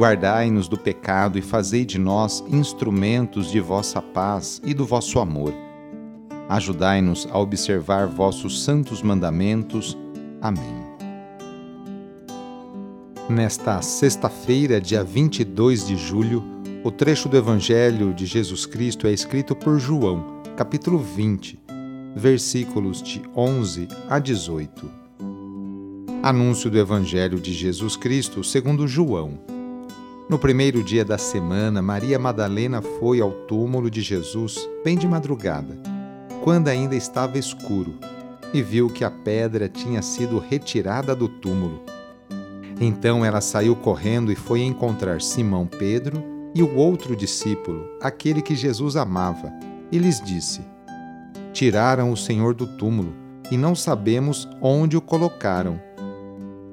Guardai-nos do pecado e fazei de nós instrumentos de vossa paz e do vosso amor. Ajudai-nos a observar vossos santos mandamentos. Amém. Nesta sexta-feira, dia 22 de julho, o trecho do Evangelho de Jesus Cristo é escrito por João, capítulo 20, versículos de 11 a 18. Anúncio do Evangelho de Jesus Cristo segundo João. No primeiro dia da semana, Maria Madalena foi ao túmulo de Jesus bem de madrugada, quando ainda estava escuro, e viu que a pedra tinha sido retirada do túmulo. Então ela saiu correndo e foi encontrar Simão Pedro e o outro discípulo, aquele que Jesus amava, e lhes disse: Tiraram o Senhor do túmulo e não sabemos onde o colocaram.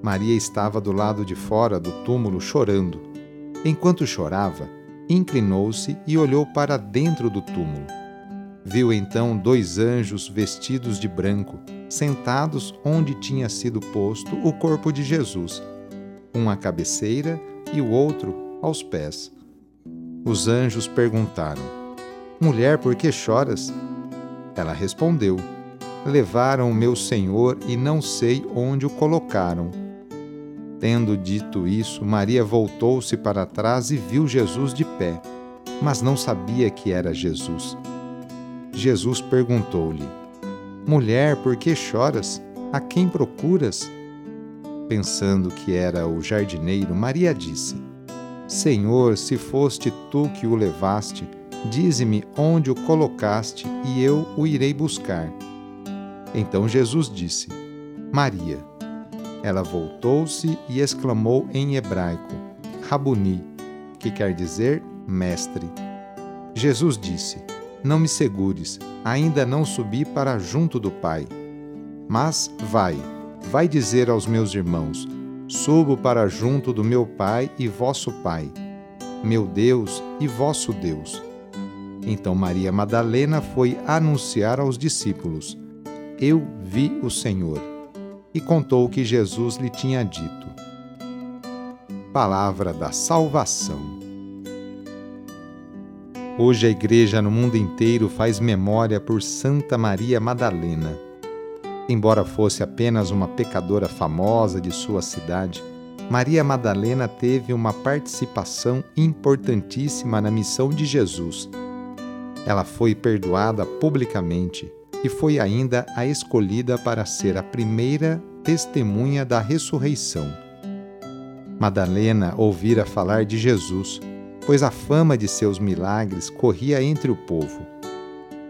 Maria estava do lado de fora do túmulo chorando. Enquanto chorava, inclinou-se e olhou para dentro do túmulo. Viu então dois anjos vestidos de branco, sentados onde tinha sido posto o corpo de Jesus, um à cabeceira e o outro aos pés. Os anjos perguntaram: Mulher, por que choras? Ela respondeu: Levaram o meu senhor e não sei onde o colocaram. Tendo dito isso, Maria voltou-se para trás e viu Jesus de pé, mas não sabia que era Jesus. Jesus perguntou-lhe: Mulher, por que choras? A quem procuras? Pensando que era o jardineiro, Maria disse: Senhor, se foste tu que o levaste, dize-me onde o colocaste e eu o irei buscar. Então Jesus disse: Maria. Ela voltou-se e exclamou em hebraico: Rabuni, que quer dizer mestre. Jesus disse: Não me segures, ainda não subi para junto do Pai. Mas vai, vai dizer aos meus irmãos: Subo para junto do meu Pai e vosso Pai, meu Deus e vosso Deus. Então Maria Madalena foi anunciar aos discípulos: Eu vi o Senhor e contou o que Jesus lhe tinha dito. Palavra da Salvação. Hoje a Igreja no mundo inteiro faz memória por Santa Maria Madalena. Embora fosse apenas uma pecadora famosa de sua cidade, Maria Madalena teve uma participação importantíssima na missão de Jesus. Ela foi perdoada publicamente e foi ainda a escolhida para ser a primeira testemunha da ressurreição. Madalena ouvira falar de Jesus, pois a fama de seus milagres corria entre o povo.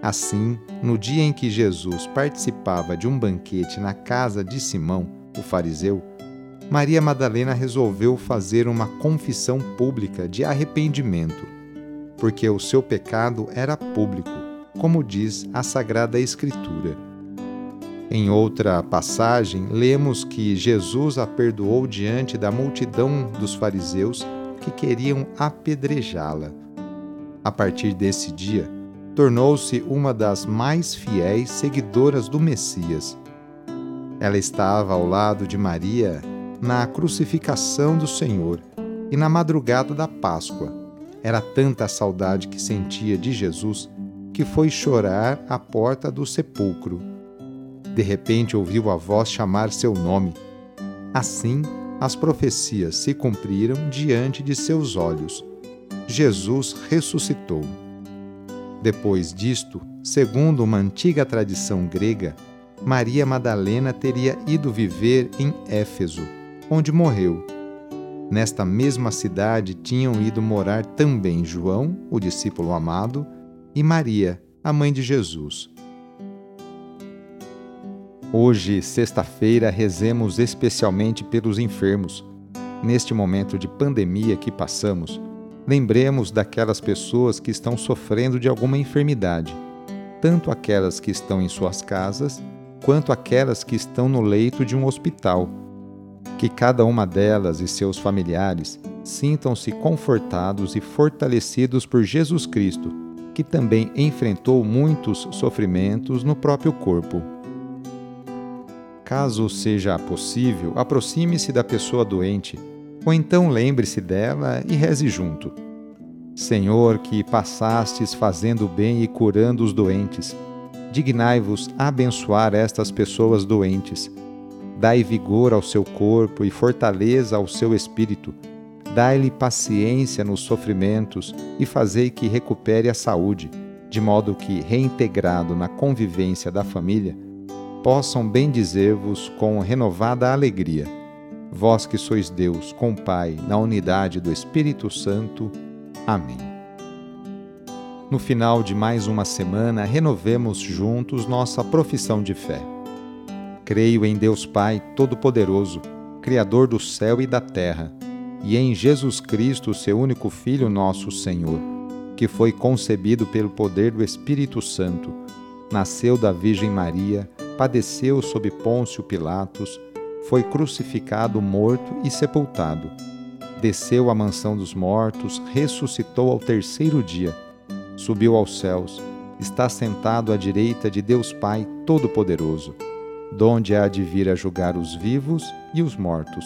Assim, no dia em que Jesus participava de um banquete na casa de Simão, o fariseu, Maria Madalena resolveu fazer uma confissão pública de arrependimento, porque o seu pecado era público como diz a Sagrada Escritura. Em outra passagem, lemos que Jesus a perdoou diante da multidão dos fariseus que queriam apedrejá-la. A partir desse dia, tornou-se uma das mais fiéis seguidoras do Messias. Ela estava ao lado de Maria na crucificação do Senhor e na madrugada da Páscoa. Era tanta a saudade que sentia de Jesus que foi chorar à porta do sepulcro. De repente ouviu a voz chamar seu nome. Assim, as profecias se cumpriram diante de seus olhos. Jesus ressuscitou. Depois disto, segundo uma antiga tradição grega, Maria Madalena teria ido viver em Éfeso, onde morreu. Nesta mesma cidade tinham ido morar também João, o discípulo amado, e Maria, a mãe de Jesus. Hoje, sexta-feira, rezemos especialmente pelos enfermos. Neste momento de pandemia que passamos, lembremos daquelas pessoas que estão sofrendo de alguma enfermidade, tanto aquelas que estão em suas casas, quanto aquelas que estão no leito de um hospital. Que cada uma delas e seus familiares sintam-se confortados e fortalecidos por Jesus Cristo, que também enfrentou muitos sofrimentos no próprio corpo. Caso seja possível, aproxime-se da pessoa doente, ou então lembre-se dela e reze junto. Senhor, que passastes fazendo bem e curando os doentes, dignai-vos abençoar estas pessoas doentes. Dai vigor ao seu corpo e fortaleza ao seu espírito. Dai-lhe paciência nos sofrimentos e fazei que recupere a saúde, de modo que, reintegrado na convivência da família, possam bendizer-vos com renovada alegria. Vós que sois Deus, com Pai, na unidade do Espírito Santo. Amém. No final de mais uma semana, renovemos juntos nossa profissão de fé. Creio em Deus Pai Todo-Poderoso, Criador do céu e da terra, e em Jesus Cristo, seu único Filho, nosso Senhor, que foi concebido pelo poder do Espírito Santo, nasceu da Virgem Maria padeceu sob Pôncio Pilatos, foi crucificado, morto e sepultado. Desceu à mansão dos mortos, ressuscitou ao terceiro dia, subiu aos céus, está sentado à direita de Deus Pai Todo-Poderoso, donde há de vir a julgar os vivos e os mortos.